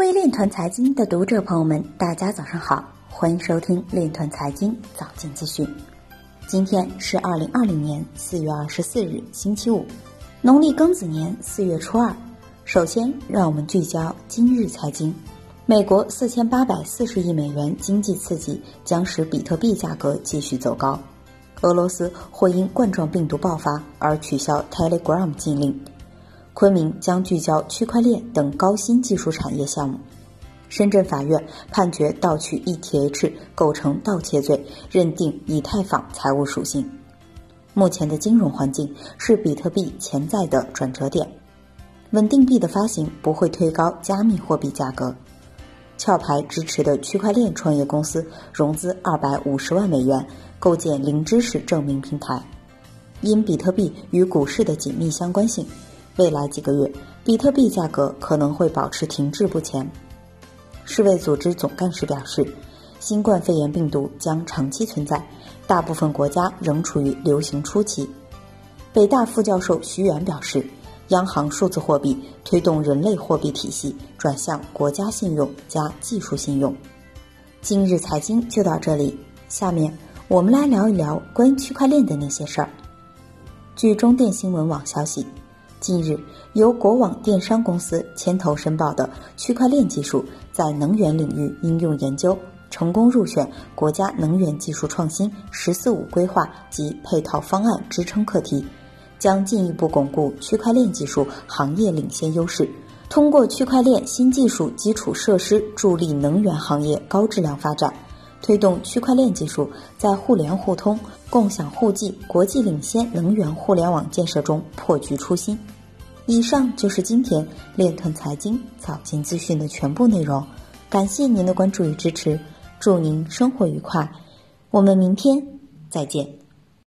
位链团财经的读者朋友们，大家早上好，欢迎收听链团财经早间资讯。今天是二零二零年四月二十四日，星期五，农历庚子年四月初二。首先，让我们聚焦今日财经。美国四千八百四十亿美元经济刺激将使比特币价格继续走高。俄罗斯或因冠状病毒爆发而取消 Telegram 禁令。昆明将聚焦区块链等高新技术产业项目。深圳法院判决盗取 ETH 构成盗窃罪，认定以太坊财务属性。目前的金融环境是比特币潜在的转折点。稳定币的发行不会推高加密货币价格。壳牌支持的区块链创业公司融资二百五十万美元，构建零知识证明平台。因比特币与股市的紧密相关性，未来几个月比特币价格可能会保持停滞不前。世卫组织总干事表示，新冠肺炎病毒将长期存在，大部分国家仍处于流行初期。北大副教授徐远表示。央行数字货币推动人类货币体系转向国家信用加技术信用。今日财经就到这里，下面我们来聊一聊关于区块链的那些事儿。据中电新闻网消息，近日由国网电商公司牵头申报的区块链技术在能源领域应用研究，成功入选国家能源技术创新“十四五”规划及配套方案支撑课题。将进一步巩固区块链技术行业领先优势，通过区块链新技术基础设施助力能源行业高质量发展，推动区块链技术在互联互通、共享互济、国际领先能源互联网建设中破局出新。以上就是今天链臀财经早间资讯的全部内容，感谢您的关注与支持，祝您生活愉快，我们明天再见。